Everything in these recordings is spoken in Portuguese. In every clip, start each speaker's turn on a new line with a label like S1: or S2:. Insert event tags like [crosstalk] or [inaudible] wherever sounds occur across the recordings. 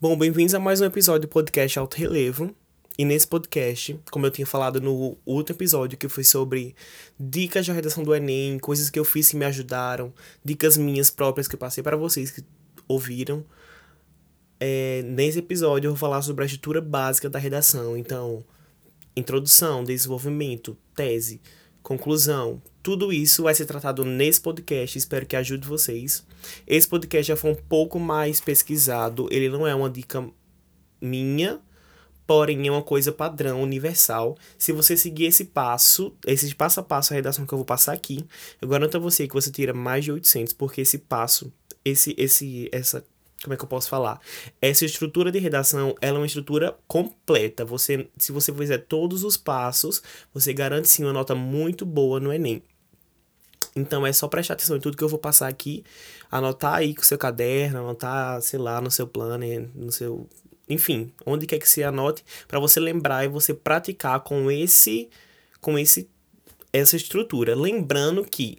S1: Bom, bem-vindos a mais um episódio do podcast Alto Relevo. E nesse podcast, como eu tinha falado no outro episódio, que foi sobre dicas de redação do Enem, coisas que eu fiz que me ajudaram, dicas minhas próprias que eu passei para vocês que ouviram. É, nesse episódio eu vou falar sobre a estrutura básica da redação. Então, introdução, desenvolvimento, tese, conclusão, tudo isso vai ser tratado nesse podcast. Espero que ajude vocês. Esse podcast já foi um pouco mais pesquisado. Ele não é uma dica minha, porém é uma coisa padrão, universal. Se você seguir esse passo, esse passo a passo, a redação que eu vou passar aqui, eu garanto a você que você tira mais de 800, porque esse passo, esse, esse, essa como é que eu posso falar? Essa estrutura de redação, ela é uma estrutura completa. Você, se você fizer todos os passos, você garante sim uma nota muito boa no Enem. Então é só prestar atenção em tudo que eu vou passar aqui, anotar aí com o seu caderno, anotar, sei lá, no seu planner, no seu, enfim, onde quer que você anote, para você lembrar e você praticar com esse com esse essa estrutura, lembrando que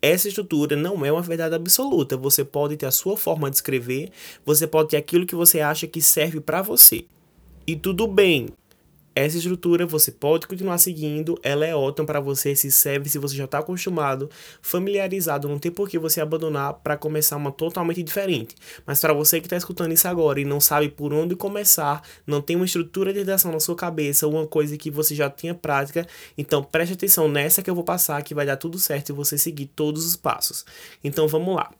S1: essa estrutura não é uma verdade absoluta. Você pode ter a sua forma de escrever, você pode ter aquilo que você acha que serve para você. E tudo bem. Essa estrutura você pode continuar seguindo, ela é ótima para você, se serve se você já está acostumado, familiarizado, não tem por que você abandonar para começar uma totalmente diferente. Mas para você que está escutando isso agora e não sabe por onde começar, não tem uma estrutura de redação na sua cabeça, uma coisa que você já tinha prática, então preste atenção nessa que eu vou passar que vai dar tudo certo e você seguir todos os passos. Então vamos lá.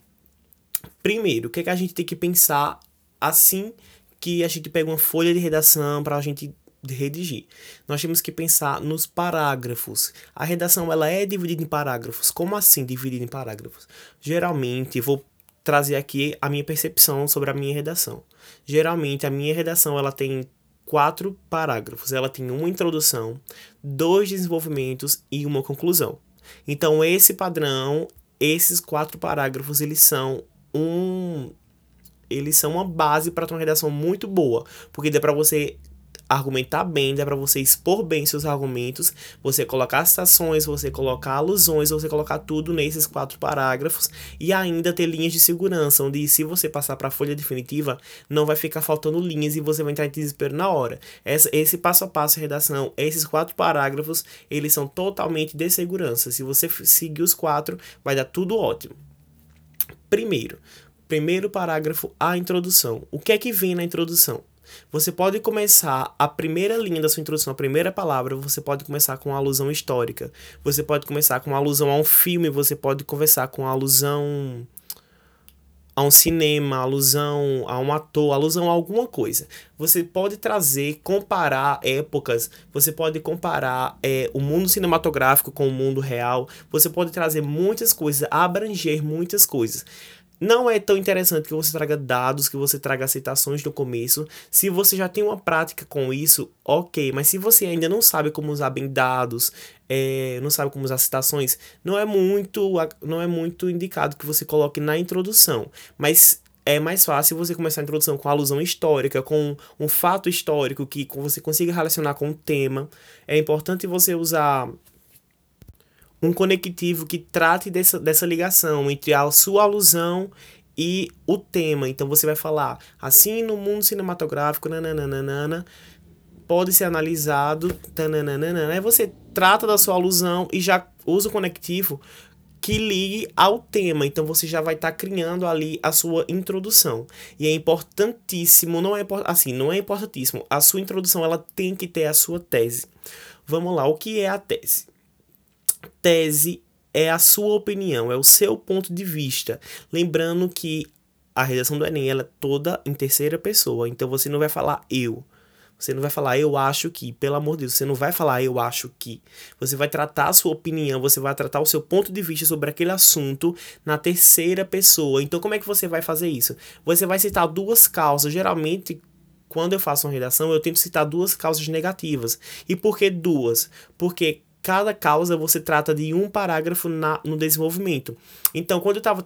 S1: Primeiro, o que, é que a gente tem que pensar assim que a gente pega uma folha de redação para a gente redigir. Nós temos que pensar nos parágrafos. A redação ela é dividida em parágrafos. Como assim dividida em parágrafos? Geralmente, vou trazer aqui a minha percepção sobre a minha redação. Geralmente, a minha redação ela tem quatro parágrafos. Ela tem uma introdução, dois desenvolvimentos e uma conclusão. Então, esse padrão, esses quatro parágrafos, eles são um eles são uma base para uma redação muito boa, porque dá para você argumentar bem, dá para você expor bem seus argumentos, você colocar citações, você colocar alusões, você colocar tudo nesses quatro parágrafos e ainda ter linhas de segurança, onde se você passar para a folha definitiva, não vai ficar faltando linhas e você vai entrar em desespero na hora. Essa, esse passo a passo de redação, esses quatro parágrafos, eles são totalmente de segurança. Se você seguir os quatro, vai dar tudo ótimo. Primeiro, primeiro parágrafo, a introdução. O que é que vem na introdução? Você pode começar a primeira linha da sua introdução, a primeira palavra, você pode começar com uma alusão histórica. Você pode começar com uma alusão a um filme, você pode conversar com uma alusão a um cinema, alusão a um ator, alusão a alguma coisa. Você pode trazer, comparar épocas, você pode comparar é, o mundo cinematográfico com o mundo real, você pode trazer muitas coisas, abranger muitas coisas. Não é tão interessante que você traga dados, que você traga citações no começo. Se você já tem uma prática com isso, ok. Mas se você ainda não sabe como usar bem dados, é, não sabe como usar citações, não é muito, não é muito indicado que você coloque na introdução. Mas é mais fácil você começar a introdução com alusão histórica, com um fato histórico que você consiga relacionar com o tema. É importante você usar um conectivo que trate dessa, dessa ligação entre a sua alusão e o tema. Então você vai falar assim no mundo cinematográfico, nananana, pode ser analisado, tananana. Aí você trata da sua alusão e já usa o conectivo que ligue ao tema. Então você já vai estar tá criando ali a sua introdução. E é importantíssimo, não é assim, não é importantíssimo. A sua introdução ela tem que ter a sua tese. Vamos lá, o que é a tese? Tese é a sua opinião, é o seu ponto de vista. Lembrando que a redação do Enem ela é toda em terceira pessoa, então você não vai falar eu. Você não vai falar eu acho que, pelo amor de Deus, você não vai falar eu acho que. Você vai tratar a sua opinião, você vai tratar o seu ponto de vista sobre aquele assunto na terceira pessoa. Então, como é que você vai fazer isso? Você vai citar duas causas. Geralmente, quando eu faço uma redação, eu tento citar duas causas negativas. E por que duas? Porque cada causa você trata de um parágrafo na, no desenvolvimento. Então, quando eu estava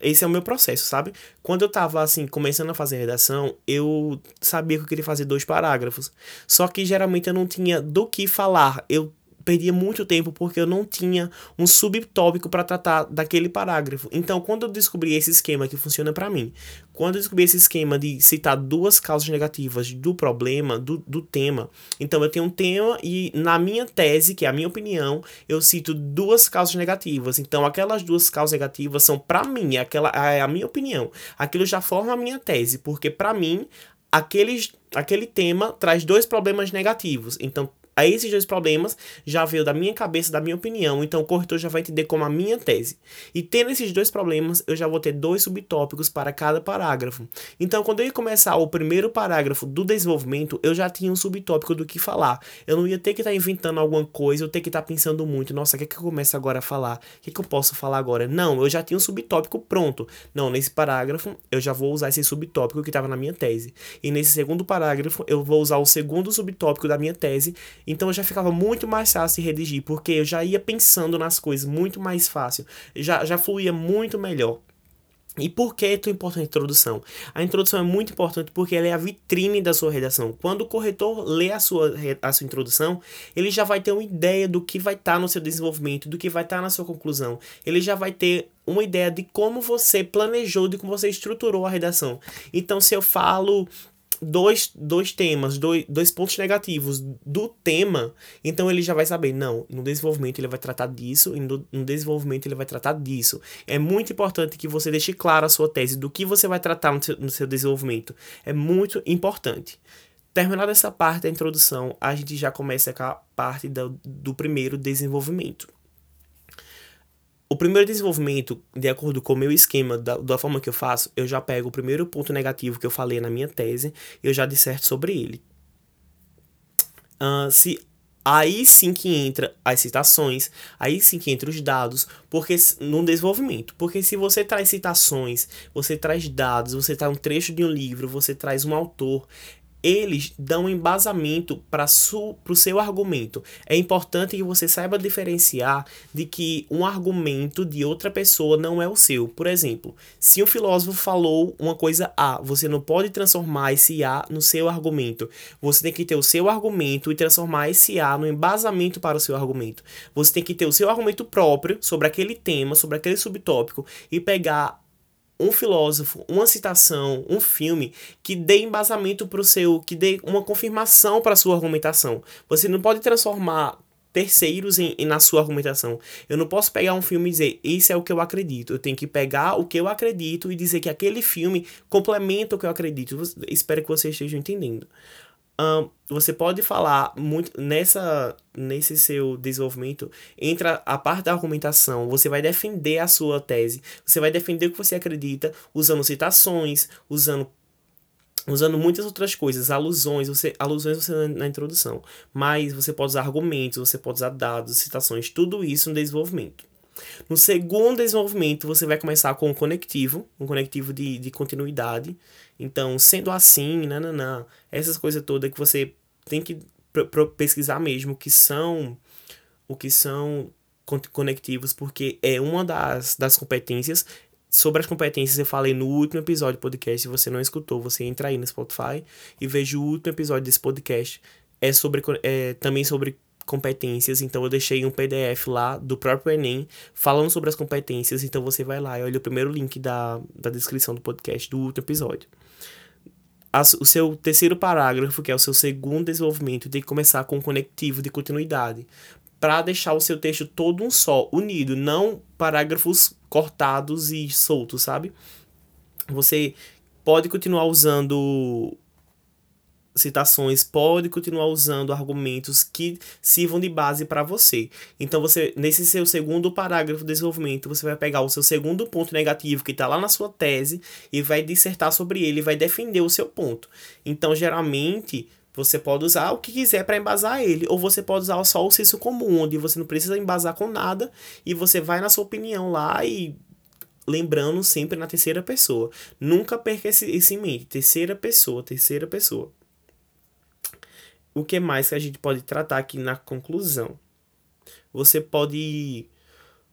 S1: esse é o meu processo, sabe? Quando eu tava assim, começando a fazer redação, eu sabia que eu queria fazer dois parágrafos. Só que geralmente eu não tinha do que falar. Eu perdia muito tempo porque eu não tinha um subtópico para tratar daquele parágrafo. Então, quando eu descobri esse esquema que funciona para mim, quando eu descobri esse esquema de citar duas causas negativas do problema, do, do tema, então eu tenho um tema e na minha tese, que é a minha opinião, eu cito duas causas negativas. Então, aquelas duas causas negativas são para mim, aquela é a minha opinião. Aquilo já forma a minha tese, porque para mim aqueles, aquele tema traz dois problemas negativos. Então, a esses dois problemas já veio da minha cabeça, da minha opinião, então o corretor já vai entender como a minha tese. E tendo esses dois problemas, eu já vou ter dois subtópicos para cada parágrafo. Então, quando eu ia começar o primeiro parágrafo do desenvolvimento, eu já tinha um subtópico do que falar. Eu não ia ter que estar tá inventando alguma coisa, eu ter que estar tá pensando muito, nossa, o que é que eu começo agora a falar? O que é que eu posso falar agora? Não, eu já tinha um subtópico pronto. Não, nesse parágrafo, eu já vou usar esse subtópico que estava na minha tese. E nesse segundo parágrafo, eu vou usar o segundo subtópico da minha tese então já ficava muito mais fácil redigir, porque eu já ia pensando nas coisas muito mais fácil, já, já fluía muito melhor. E por que é tão importante a introdução? A introdução é muito importante porque ela é a vitrine da sua redação. Quando o corretor lê a sua, a sua introdução, ele já vai ter uma ideia do que vai estar tá no seu desenvolvimento, do que vai estar tá na sua conclusão. Ele já vai ter uma ideia de como você planejou, de como você estruturou a redação. Então, se eu falo dois, dois temas, dois, dois pontos negativos do tema, então ele já vai saber, não, no desenvolvimento ele vai tratar disso, e no, desenvolvimento ele vai tratar disso. É muito importante que você deixe claro a sua tese do que você vai tratar no seu, no seu desenvolvimento. É muito importante. Terminada essa parte da introdução, a gente já começa com a parte do, do primeiro desenvolvimento. O primeiro desenvolvimento, de acordo com o meu esquema, da, da forma que eu faço, eu já pego o primeiro ponto negativo que eu falei na minha tese e eu já disserto sobre ele. Uh, se Aí sim que entra as citações, aí sim que entra os dados, porque no desenvolvimento, porque se você traz citações, você traz dados, você traz um trecho de um livro, você traz um autor, eles dão embasamento para o seu argumento. É importante que você saiba diferenciar de que um argumento de outra pessoa não é o seu. Por exemplo, se um filósofo falou uma coisa A, você não pode transformar esse A no seu argumento. Você tem que ter o seu argumento e transformar esse A no embasamento para o seu argumento. Você tem que ter o seu argumento próprio sobre aquele tema, sobre aquele subtópico e pegar um filósofo, uma citação, um filme que dê embasamento para o seu, que dê uma confirmação para sua argumentação. Você não pode transformar terceiros em, em, na sua argumentação. Eu não posso pegar um filme e dizer, isso é o que eu acredito. Eu tenho que pegar o que eu acredito e dizer que aquele filme complementa o que eu acredito. espero que vocês estejam entendendo um, você pode falar muito nessa nesse seu desenvolvimento entra a parte da argumentação você vai defender a sua tese você vai defender o que você acredita usando citações usando usando muitas outras coisas alusões você alusões você na, na introdução mas você pode usar argumentos você pode usar dados citações tudo isso no desenvolvimento no segundo desenvolvimento, você vai começar com um conectivo, um conectivo de, de continuidade. Então, sendo assim, nananã, essas coisas todas que você tem que pesquisar mesmo, que são o que são conectivos, porque é uma das, das competências. Sobre as competências eu falei no último episódio do podcast. Se você não escutou, você entra aí no Spotify e veja o último episódio desse podcast. É sobre é, também sobre competências, então eu deixei um PDF lá do próprio Enem falando sobre as competências, então você vai lá e olha o primeiro link da, da descrição do podcast do último episódio. As, o seu terceiro parágrafo, que é o seu segundo desenvolvimento, tem que começar com um conectivo de continuidade, para deixar o seu texto todo um só, unido, não parágrafos cortados e soltos, sabe? Você pode continuar usando citações, pode continuar usando argumentos que sirvam de base para você. Então você nesse seu segundo parágrafo de desenvolvimento, você vai pegar o seu segundo ponto negativo que está lá na sua tese e vai dissertar sobre ele, vai defender o seu ponto. Então geralmente você pode usar o que quiser para embasar ele, ou você pode usar só o senso comum, onde você não precisa embasar com nada e você vai na sua opinião lá e lembrando sempre na terceira pessoa. Nunca perca esse, esse mente, terceira pessoa, terceira pessoa o que mais que a gente pode tratar aqui na conclusão? Você pode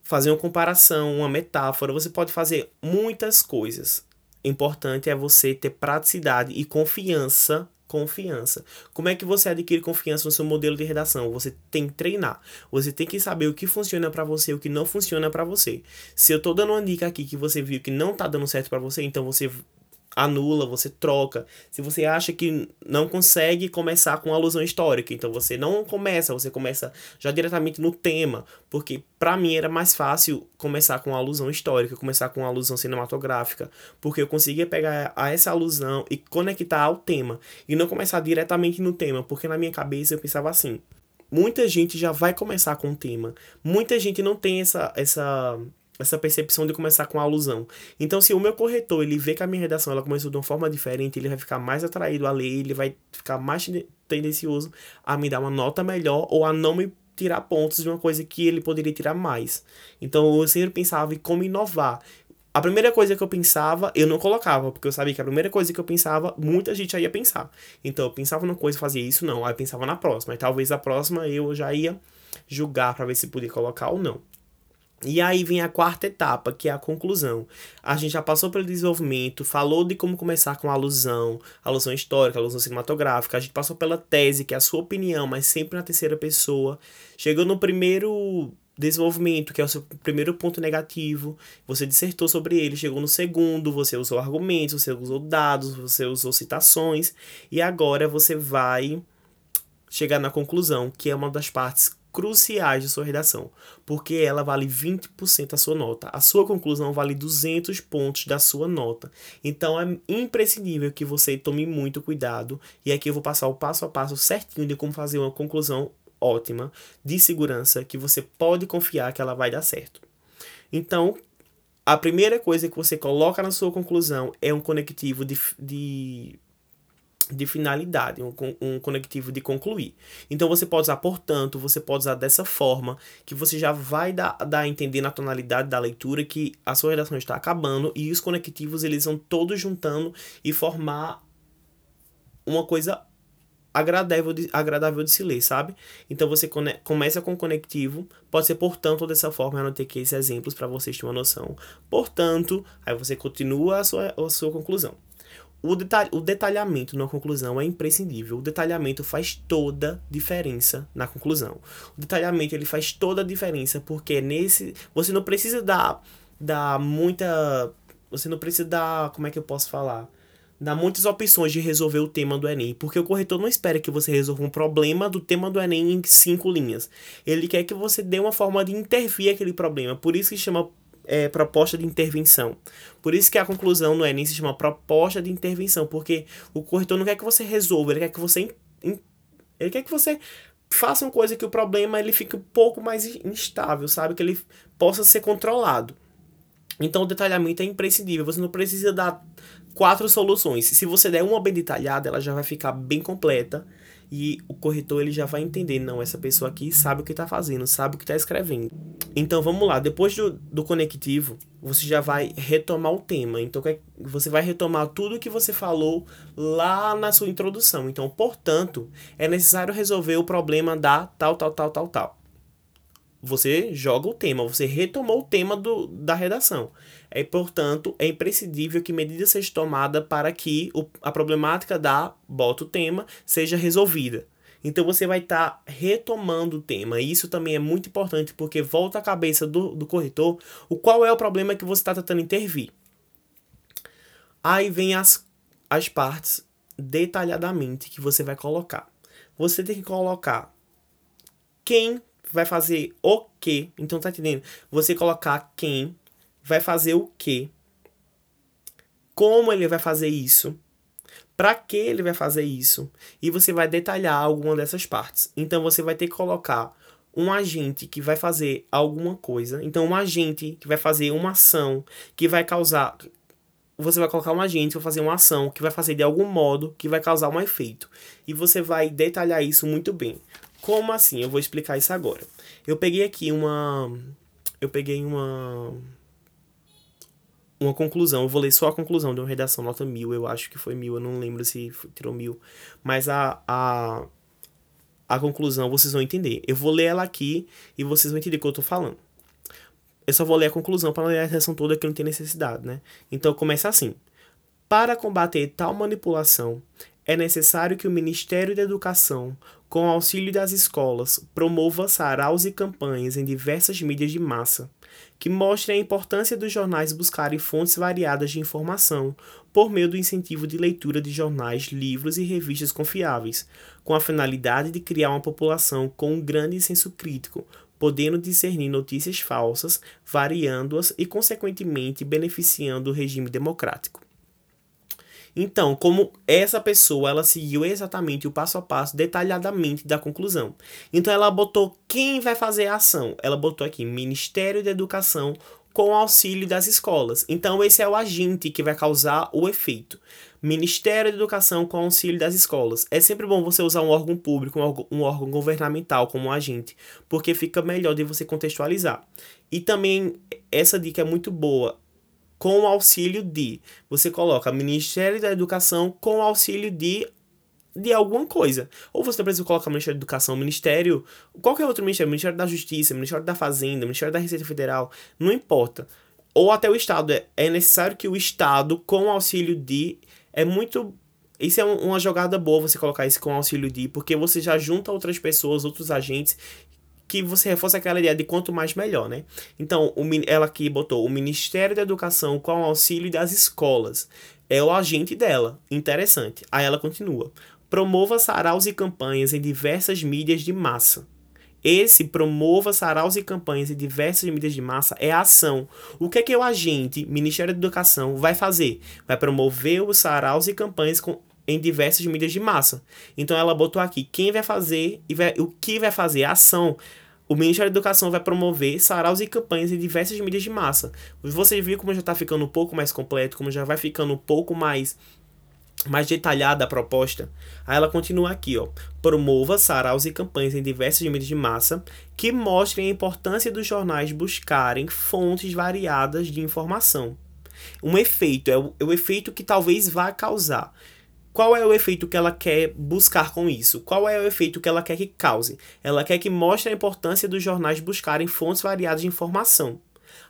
S1: fazer uma comparação, uma metáfora, você pode fazer muitas coisas. Importante é você ter praticidade e confiança confiança. Como é que você adquire confiança no seu modelo de redação? Você tem que treinar. Você tem que saber o que funciona para você e o que não funciona para você. Se eu tô dando uma dica aqui que você viu que não tá dando certo para você, então você anula, você troca. Se você acha que não consegue começar com alusão histórica, então você não começa, você começa já diretamente no tema, porque para mim era mais fácil começar com alusão histórica, começar com alusão cinematográfica, porque eu conseguia pegar a essa alusão e conectar ao tema e não começar diretamente no tema, porque na minha cabeça eu pensava assim, muita gente já vai começar com o tema. Muita gente não tem essa essa essa percepção de começar com a alusão. Então, se o meu corretor ele vê que a minha redação ela começou de uma forma diferente, ele vai ficar mais atraído a ler, ele vai ficar mais tendencioso a me dar uma nota melhor ou a não me tirar pontos de uma coisa que ele poderia tirar mais. Então, eu sempre pensava em como inovar. A primeira coisa que eu pensava, eu não colocava, porque eu sabia que a primeira coisa que eu pensava, muita gente já ia pensar. Então, eu pensava numa coisa fazia isso, não. Aí eu pensava na próxima. E talvez a próxima eu já ia julgar para ver se podia colocar ou não. E aí vem a quarta etapa, que é a conclusão. A gente já passou pelo desenvolvimento, falou de como começar com a alusão, alusão histórica, alusão cinematográfica. A gente passou pela tese, que é a sua opinião, mas sempre na terceira pessoa. Chegou no primeiro desenvolvimento, que é o seu primeiro ponto negativo. Você dissertou sobre ele. Chegou no segundo, você usou argumentos, você usou dados, você usou citações. E agora você vai chegar na conclusão, que é uma das partes cruciais de sua redação, porque ela vale 20% da sua nota. A sua conclusão vale 200 pontos da sua nota. Então é imprescindível que você tome muito cuidado e aqui eu vou passar o passo a passo certinho de como fazer uma conclusão ótima, de segurança, que você pode confiar que ela vai dar certo. Então, a primeira coisa que você coloca na sua conclusão é um conectivo de, de de finalidade, um, um conectivo de concluir. Então você pode usar, portanto, você pode usar dessa forma que você já vai dar, dar a entender na tonalidade da leitura que a sua redação está acabando e os conectivos eles vão todos juntando e formar uma coisa agradável de, agradável de se ler, sabe? Então você come, começa com conectivo, pode ser portanto dessa forma, eu anotei aqui esses exemplos para vocês terem uma noção. Portanto, aí você continua a sua, a sua conclusão. O, detalh o detalhamento na conclusão é imprescindível. O detalhamento faz toda diferença na conclusão. O detalhamento ele faz toda a diferença porque nesse você não precisa dar, dar muita você não precisa dar, como é que eu posso falar? Dar muitas opções de resolver o tema do Enem, porque o corretor não espera que você resolva um problema do tema do Enem em cinco linhas. Ele quer que você dê uma forma de intervir aquele problema. Por isso que chama é, proposta de intervenção. Por isso que a conclusão no Enem se chama proposta de intervenção, porque o corretor não quer que você resolva, ele quer que você ele quer que você faça uma coisa que o problema ele fique um pouco mais instável, sabe? Que ele possa ser controlado. Então o detalhamento é imprescindível. Você não precisa dar quatro soluções. Se você der uma bem detalhada, ela já vai ficar bem completa e o corretor ele já vai entender, não, essa pessoa aqui sabe o que está fazendo, sabe o que está escrevendo. Então vamos lá, depois do, do conectivo, você já vai retomar o tema. Então você vai retomar tudo que você falou lá na sua introdução. Então, portanto, é necessário resolver o problema da tal, tal, tal, tal, tal. Você joga o tema, você retomou o tema do, da redação. É, portanto, é imprescindível que medida seja tomada para que o, a problemática da bota o tema seja resolvida. Então você vai estar tá retomando o tema. E isso também é muito importante porque volta à cabeça do, do corretor o qual é o problema que você está tentando intervir. Aí vem as, as partes detalhadamente que você vai colocar. Você tem que colocar quem vai fazer o que. Então tá entendendo? Você colocar quem vai fazer o quê? Como ele vai fazer isso? Para que ele vai fazer isso? E você vai detalhar alguma dessas partes. Então você vai ter que colocar um agente que vai fazer alguma coisa. Então um agente que vai fazer uma ação que vai causar você vai colocar um agente que vai fazer uma ação que vai fazer de algum modo que vai causar um efeito. E você vai detalhar isso muito bem. Como assim? Eu vou explicar isso agora. Eu peguei aqui uma eu peguei uma uma conclusão. Eu vou ler só a conclusão de uma redação, nota mil, eu acho que foi mil, eu não lembro se tirou mil. Mas a, a, a conclusão vocês vão entender. Eu vou ler ela aqui e vocês vão entender o que eu tô falando. Eu só vou ler a conclusão para não ler a redação toda que não tem necessidade, né? Então começa assim. Para combater tal manipulação, é necessário que o Ministério da Educação, com auxílio das escolas, promova saraus e campanhas em diversas mídias de massa, que mostrem a importância dos jornais buscarem fontes variadas de informação por meio do incentivo de leitura de jornais, livros e revistas confiáveis, com a finalidade de criar uma população com um grande senso crítico, podendo discernir notícias falsas, variando-as e, consequentemente, beneficiando o regime democrático. Então, como essa pessoa, ela seguiu exatamente o passo a passo, detalhadamente da conclusão. Então, ela botou quem vai fazer a ação. Ela botou aqui Ministério da Educação com auxílio das escolas. Então, esse é o agente que vai causar o efeito. Ministério da Educação com auxílio das escolas. É sempre bom você usar um órgão público, um órgão, um órgão governamental como agente, porque fica melhor de você contextualizar. E também, essa dica é muito boa com o auxílio de. Você coloca Ministério da Educação com auxílio de de alguma coisa. Ou você precisa colocar Ministério da Educação, Ministério, qualquer outro ministério, Ministério da Justiça, Ministério da Fazenda, Ministério da Receita Federal, não importa. Ou até o Estado. É, é necessário que o Estado, com auxílio de. É muito. Isso é uma jogada boa você colocar isso com auxílio de, porque você já junta outras pessoas, outros agentes que você reforça aquela ideia de quanto mais melhor, né? Então, o, ela aqui botou o Ministério da Educação com o auxílio das escolas. É o agente dela. Interessante. Aí ela continua. Promova saraus e campanhas em diversas mídias de massa. Esse promova saraus e campanhas em diversas mídias de massa é a ação. O que é que o agente, Ministério da Educação, vai fazer? Vai promover os saraus e campanhas com, em diversas mídias de massa. Então ela botou aqui quem vai fazer e vai, o que vai fazer, a ação. O Ministério da Educação vai promover saraus e campanhas em diversas mídias de massa. Você viu como já está ficando um pouco mais completo, como já vai ficando um pouco mais mais detalhada a proposta. Aí ela continua aqui, ó. Promova saraus e campanhas em diversas mídias de massa que mostrem a importância dos jornais buscarem fontes variadas de informação. Um efeito, é o, é o efeito que talvez vá causar. Qual é o efeito que ela quer buscar com isso? Qual é o efeito que ela quer que cause? Ela quer que mostre a importância dos jornais buscarem fontes variadas de informação.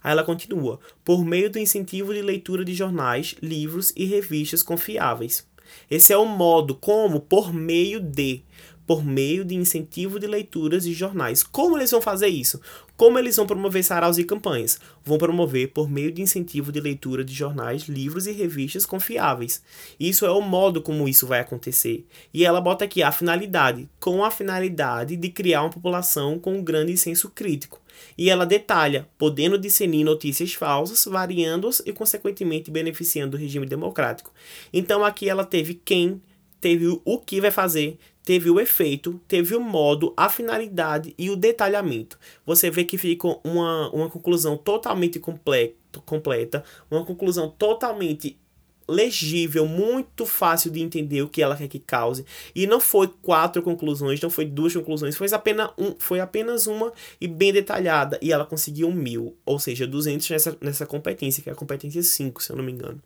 S1: Aí ela continua: por meio do incentivo de leitura de jornais, livros e revistas confiáveis. Esse é o modo como, por meio de por meio de incentivo de leituras de jornais. Como eles vão fazer isso? Como eles vão promover saraus e campanhas? Vão promover por meio de incentivo de leitura de jornais, livros e revistas confiáveis. Isso é o modo como isso vai acontecer. E ela bota aqui a finalidade, com a finalidade de criar uma população com um grande senso crítico. E ela detalha, podendo discernir notícias falsas, variando-as e, consequentemente, beneficiando o regime democrático. Então, aqui ela teve quem, teve o que vai fazer, teve o efeito, teve o modo, a finalidade e o detalhamento. Você vê que fica uma, uma conclusão totalmente completo, completa, uma conclusão totalmente legível, muito fácil de entender o que ela quer que cause. E não foi quatro conclusões, não foi duas conclusões, foi apenas, um, foi apenas uma e bem detalhada. E ela conseguiu mil, ou seja, 200 nessa, nessa competência, que é a competência 5, se eu não me engano.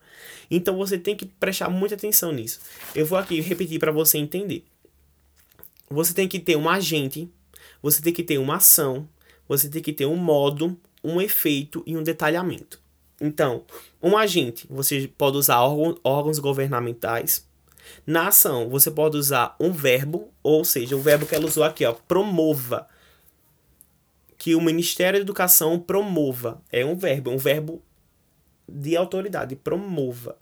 S1: Então você tem que prestar muita atenção nisso. Eu vou aqui repetir para você entender você tem que ter um agente, você tem que ter uma ação, você tem que ter um modo, um efeito e um detalhamento. Então, um agente, você pode usar órgãos governamentais. Na ação, você pode usar um verbo, ou seja, o verbo que ela usou aqui, ó, promova. Que o Ministério da Educação promova. É um verbo, um verbo de autoridade, promova.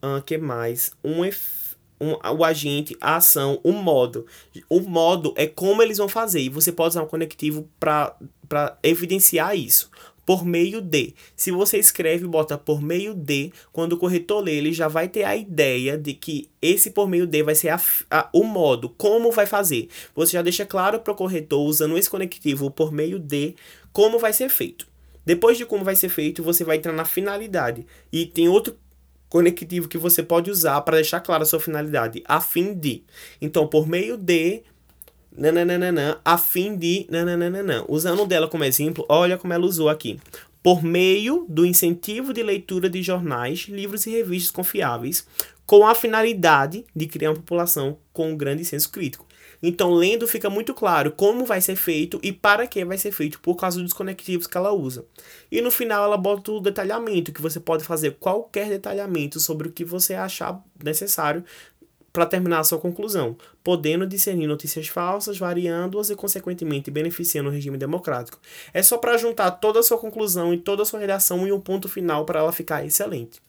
S1: O uh, que mais? Um efeito um, o agente, a ação, o modo. O modo é como eles vão fazer. E você pode usar um conectivo para evidenciar isso. Por meio de. Se você escreve e bota por meio de, quando o corretor lê, ele já vai ter a ideia de que esse por meio de vai ser a, a, o modo, como vai fazer. Você já deixa claro para o corretor, usando esse conectivo por meio de, como vai ser feito. Depois de como vai ser feito, você vai entrar na finalidade. E tem outro conectivo que você pode usar para deixar clara a sua finalidade, a fim de. Então, por meio de nananana, a fim de nananana. Usando dela como exemplo, olha como ela usou aqui. Por meio do incentivo de leitura de jornais, livros e revistas confiáveis, com a finalidade de criar uma população com um grande senso crítico. Então, lendo fica muito claro como vai ser feito e para que vai ser feito, por causa dos conectivos que ela usa. E no final ela bota o detalhamento, que você pode fazer qualquer detalhamento sobre o que você achar necessário para terminar a sua conclusão, podendo discernir notícias falsas, variando-as e, consequentemente, beneficiando o regime democrático. É só para juntar toda a sua conclusão e toda a sua redação em um ponto final para ela ficar excelente.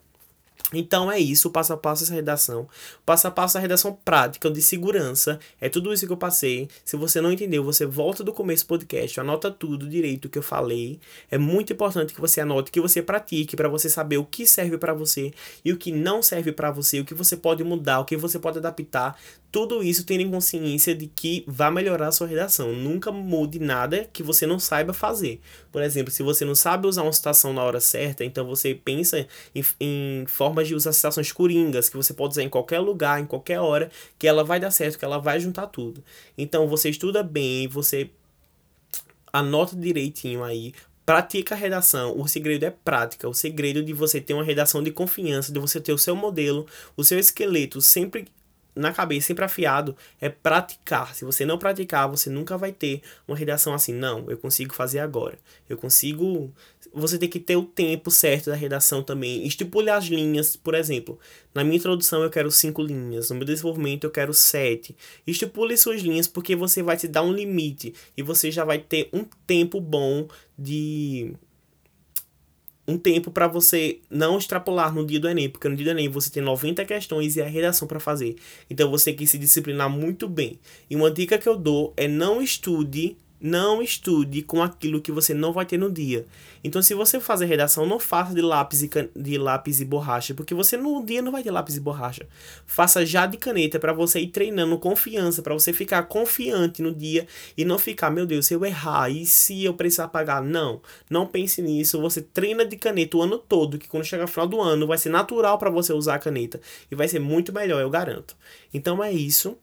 S1: Então é isso, o passo a passo dessa redação. O passo a passo da redação prática, de segurança. É tudo isso que eu passei. Se você não entendeu, você volta do começo do podcast, anota tudo direito que eu falei. É muito importante que você anote, que você pratique para você saber o que serve para você e o que não serve para você, o que você pode mudar, o que você pode adaptar. Tudo isso tendo em consciência de que vai melhorar a sua redação. Nunca mude nada que você não saiba fazer. Por exemplo, se você não sabe usar uma citação na hora certa, então você pensa em, em formas de usar citações coringas, que você pode usar em qualquer lugar, em qualquer hora, que ela vai dar certo, que ela vai juntar tudo. Então você estuda bem, você anota direitinho aí, pratica a redação. O segredo é prática. O segredo de você ter uma redação de confiança, de você ter o seu modelo, o seu esqueleto sempre na cabeça, sempre afiado, é praticar. Se você não praticar, você nunca vai ter uma redação assim. Não, eu consigo fazer agora. Eu consigo. Você tem que ter o tempo certo da redação também. Estipule as linhas, por exemplo. Na minha introdução eu quero cinco linhas. No meu desenvolvimento eu quero sete. Estipule suas linhas porque você vai te dar um limite. E você já vai ter um tempo bom de um tempo para você não extrapolar no dia do Enem, porque no dia do Enem você tem 90 questões e a redação para fazer. Então você tem que se disciplinar muito bem. E uma dica que eu dou é não estude não estude com aquilo que você não vai ter no dia. Então, se você fazer redação, não faça de lápis e, can... de lápis e borracha, porque você no dia não vai ter lápis e borracha. Faça já de caneta para você ir treinando confiança, para você ficar confiante no dia e não ficar, meu Deus, se eu errar e se eu precisar pagar. Não, não pense nisso. Você treina de caneta o ano todo, que quando chegar final do ano vai ser natural para você usar a caneta e vai ser muito melhor, eu garanto. Então é isso.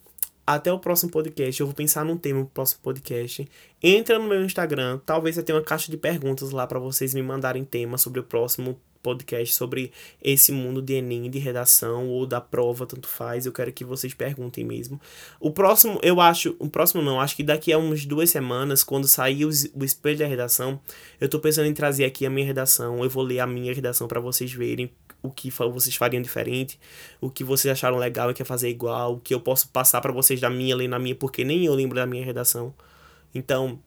S1: Até o próximo podcast. Eu vou pensar num tema pro próximo podcast. Entra no meu Instagram. Talvez eu tenha uma caixa de perguntas lá para vocês me mandarem temas sobre o próximo podcast sobre esse mundo de Enem, de redação ou da prova, tanto faz. Eu quero que vocês perguntem mesmo. O próximo, eu acho, o próximo não, acho que daqui a uns duas semanas, quando sair o, o espelho da redação, eu tô pensando em trazer aqui a minha redação. Eu vou ler a minha redação para vocês verem o que vocês fariam diferente, o que vocês acharam legal e quer fazer igual, o que eu posso passar para vocês da minha, ler na minha, porque nem eu lembro da minha redação. Então,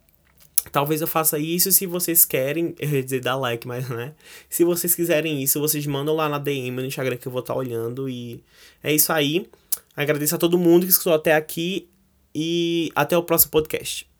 S1: talvez eu faça isso se vocês querem, [laughs] eu ia dizer dar like, mas né? Se vocês quiserem isso, vocês mandam lá na DM no Instagram que eu vou estar tá olhando e é isso aí. Agradeço a todo mundo que escutou até aqui e até o próximo podcast.